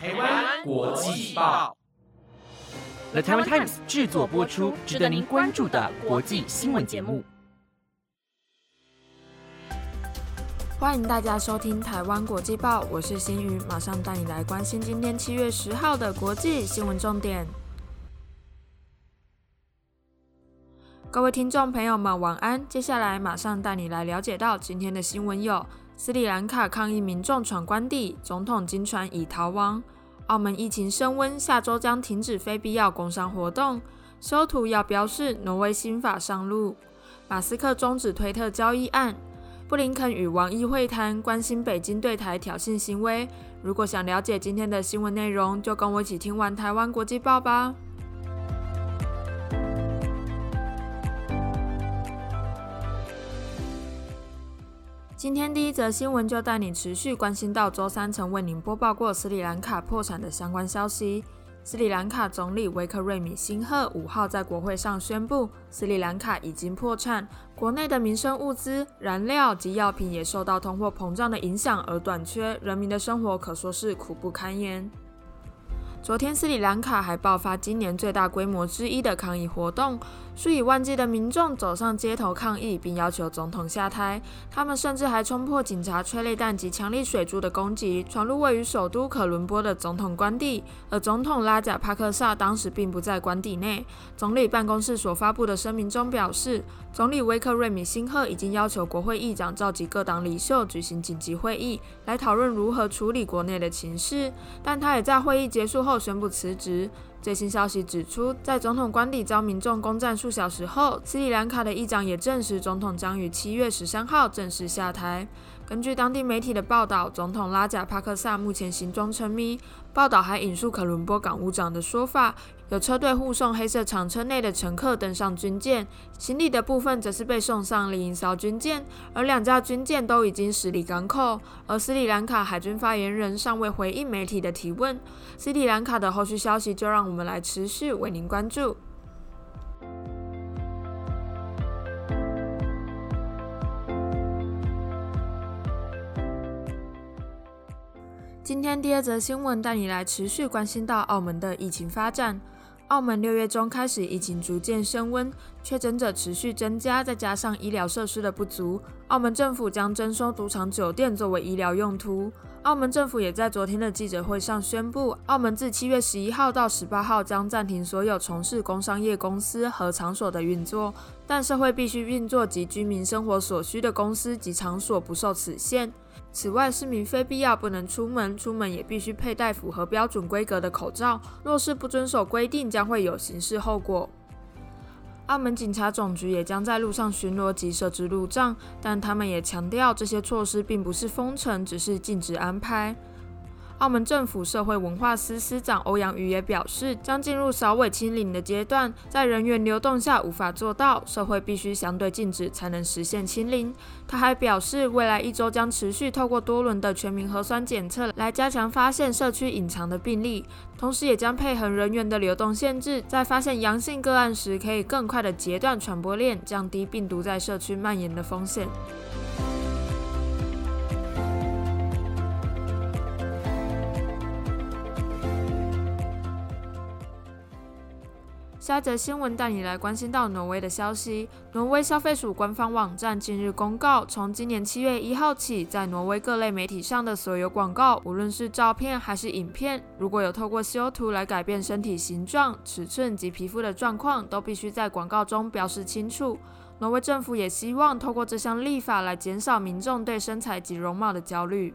台湾国际报，The Taiwan Times 制作播出，值得您关注的国际新闻节目。欢迎大家收听台湾国际报，我是新宇，马上带你来关心今天七月十号的国际新闻重点。各位听众朋友们，晚安！接下来马上带你来了解到今天的新闻有：斯里兰卡抗议民众闯关地，总统经传已逃亡；澳门疫情升温，下周将停止非必要工商活动；修图要标示挪威新法上路；马斯克终止推特交易案；布林肯与王毅会谈，关心北京对台挑衅行为。如果想了解今天的新闻内容，就跟我一起听完台湾国际报吧。今天第一则新闻就带你持续关心到周三曾为您播报过斯里兰卡破产的相关消息。斯里兰卡总理维克瑞米辛赫五号在国会上宣布，斯里兰卡已经破产，国内的民生物资、燃料及药品也受到通货膨胀的影响而短缺，人民的生活可说是苦不堪言。昨天，斯里兰卡还爆发今年最大规模之一的抗议活动。数以万计的民众走上街头抗议，并要求总统下台。他们甚至还冲破警察催泪弹及强力水柱的攻击，闯入位于首都可伦坡的总统官邸。而总统拉贾帕克萨当时并不在官邸内。总理办公室所发布的声明中表示，总理威克瑞米辛赫已经要求国会议长召集各党领袖举行紧急会议，来讨论如何处理国内的情势。但他也在会议结束后后宣布辞职。最新消息指出，在总统官邸遭民众攻占数小时后，斯里兰卡的议长也证实，总统将于七月十三号正式下台。根据当地媒体的报道，总统拉贾帕克萨目前行踪成谜。报道还引述可伦坡港务长的说法，有车队护送黑色长车内的乘客登上军舰，行李的部分则是被送上另一艘军舰，而两架军舰都已经驶离港口。而斯里兰卡海军发言人尚未回应媒体的提问。斯里兰卡的后续消息，就让我们来持续为您关注。今天第二则新闻带你来持续关心到澳门的疫情发展。澳门六月中开始疫情逐渐升温，确诊者持续增加，再加上医疗设施的不足，澳门政府将征收赌场酒店作为医疗用途。澳门政府也在昨天的记者会上宣布，澳门自七月十一号到十八号将暂停所有从事工商业公司和场所的运作，但社会必须运作及居民生活所需的公司及场所不受此限。此外，市民非必要不能出门，出门也必须佩戴符合标准规格的口罩。若是不遵守规定，将会有刑事后果。澳门警察总局也将在路上巡逻及设置路障，但他们也强调，这些措施并不是封城，只是禁止安排。澳门政府社会文化司司长欧阳瑜也表示，将进入扫尾清零的阶段，在人员流动下无法做到，社会必须相对静止才能实现清零。他还表示，未来一周将持续透过多轮的全民核酸检测来加强发现社区隐藏的病例，同时也将配合人员的流动限制，在发现阳性个案时，可以更快的截断传播链，降低病毒在社区蔓延的风险。下则新闻带你来关心到挪威的消息。挪威消费署官方网站近日公告，从今年七月一号起，在挪威各类媒体上的所有广告，无论是照片还是影片，如果有透过修图来改变身体形状、尺寸及皮肤的状况，都必须在广告中表示清楚。挪威政府也希望透过这项立法来减少民众对身材及容貌的焦虑。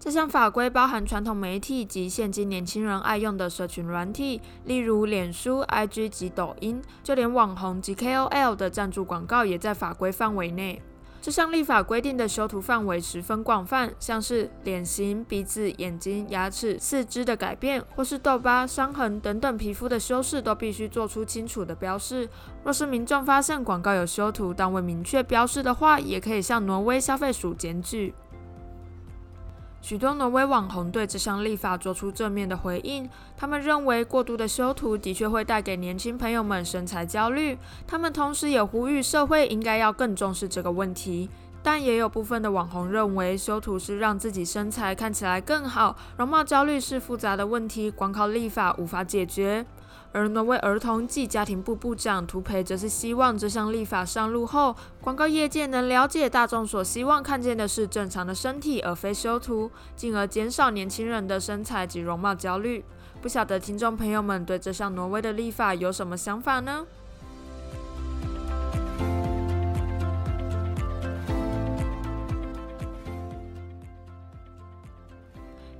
这项法规包含传统媒体及现今年轻人爱用的社群软体，例如脸书、IG 及抖音，就连网红及 KOL 的赞助广告也在法规范围内。这项立法规定的修图范围十分广泛，像是脸型、鼻子、眼睛、牙齿、四肢的改变，或是痘疤、伤痕等等皮肤的修饰，都必须做出清楚的标示。若是民众发现广告有修图但未明确标示的话，也可以向挪威消费署检举。许多挪威网红对这项立法做出正面的回应，他们认为过度的修图的确会带给年轻朋友们身材焦虑。他们同时也呼吁社会应该要更重视这个问题。但也有部分的网红认为，修图是让自己身材看起来更好，容貌焦虑是复杂的问题，光靠立法无法解决。而挪威儿童暨家庭部部长图培则是希望这项立法上路后，广告业界能了解大众所希望看见的是正常的身体，而非修图，进而减少年轻人的身材及容貌焦虑。不晓得听众朋友们对这项挪威的立法有什么想法呢？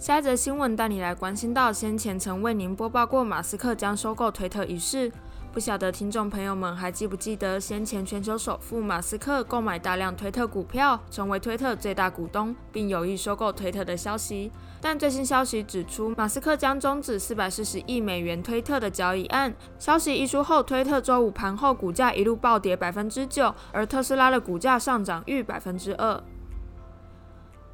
下一则新闻带你来关心到先前曾为您播报过马斯克将收购推特一事，不晓得听众朋友们还记不记得先前全球首富马斯克购买大量推特股票，成为推特最大股东，并有意收购推特的消息？但最新消息指出，马斯克将终止四百四十亿美元推特的交易案。消息一出后，推特周五盘后股价一路暴跌百分之九，而特斯拉的股价上涨逾百分之二。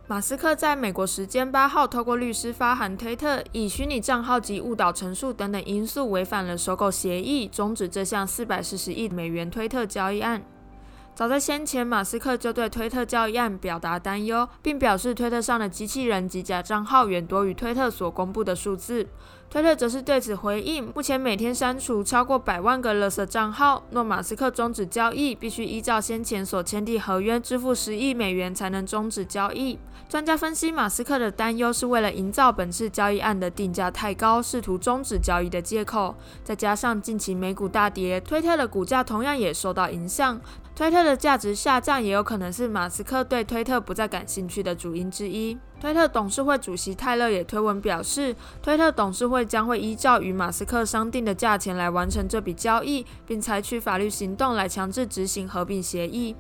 马斯克在美国时间八号透过律师发函推特，以虚拟账号及误导陈述等等因素违反了收购协议，终止这项四百四十亿美元推特交易案。早在先前，马斯克就对推特交易案表达担忧，并表示推特上的机器人及假账号远多于推特所公布的数字。推特则是对此回应，目前每天删除超过百万个勒索账号。若马斯克终止交易，必须依照先前所签订合约支付十亿美元才能终止交易。专家分析，马斯克的担忧是为了营造本次交易案的定价太高，试图终止交易的借口。再加上近期美股大跌，推特的股价同样也受到影响。推特的价值下降也有可能是马斯克对推特不再感兴趣的主因之一。推特董事会主席泰勒也推文表示，推特董事会将会依照与马斯克商定的价钱来完成这笔交易，并采取法律行动来强制执行合并协议。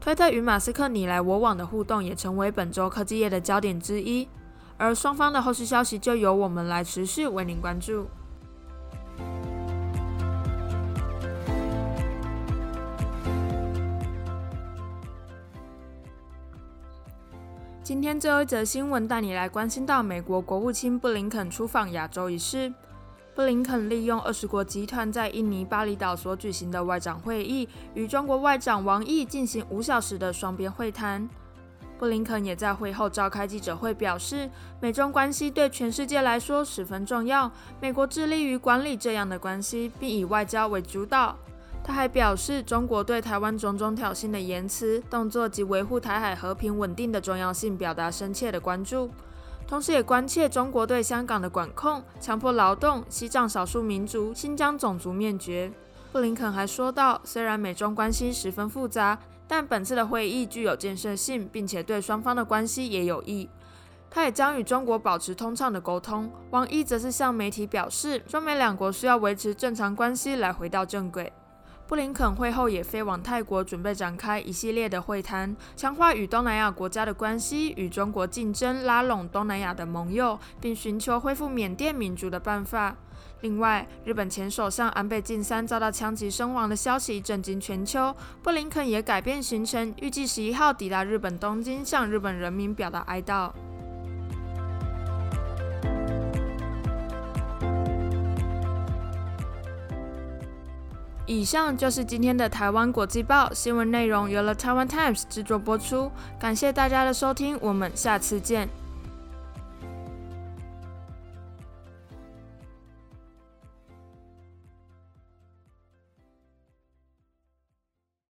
推特与马斯克你来我往的互动也成为本周科技业的焦点之一，而双方的后续消息就由我们来持续为您关注。今天最后一则新闻带你来关心到美国国务卿布林肯出访亚洲一事。布林肯利用二十国集团在印尼巴厘岛所举行的外长会议，与中国外长王毅进行五小时的双边会谈。布林肯也在会后召开记者会，表示美中关系对全世界来说十分重要，美国致力于管理这样的关系，并以外交为主导。他还表示，中国对台湾种种挑衅的言辞、动作及维护台海和平稳定的重要性表达深切的关注，同时也关切中国对香港的管控、强迫劳动、西藏少数民族、新疆种族灭绝。布林肯还说道，虽然美中关系十分复杂，但本次的会议具有建设性，并且对双方的关系也有益。他也将与中国保持通畅的沟通。王毅则是向媒体表示，中美两国需要维持正常关系来回到正轨。布林肯会后也飞往泰国，准备展开一系列的会谈，强化与东南亚国家的关系，与中国竞争，拉拢东南亚的盟友，并寻求恢复缅甸民主的办法。另外，日本前首相安倍晋三遭到枪击身亡的消息震惊全球，布林肯也改变行程，预计十一号抵达日本东京，向日本人民表达哀悼。以上就是今天的台湾国际报新闻内容，由了台湾 Times 制作播出。感谢大家的收听，我们下次见。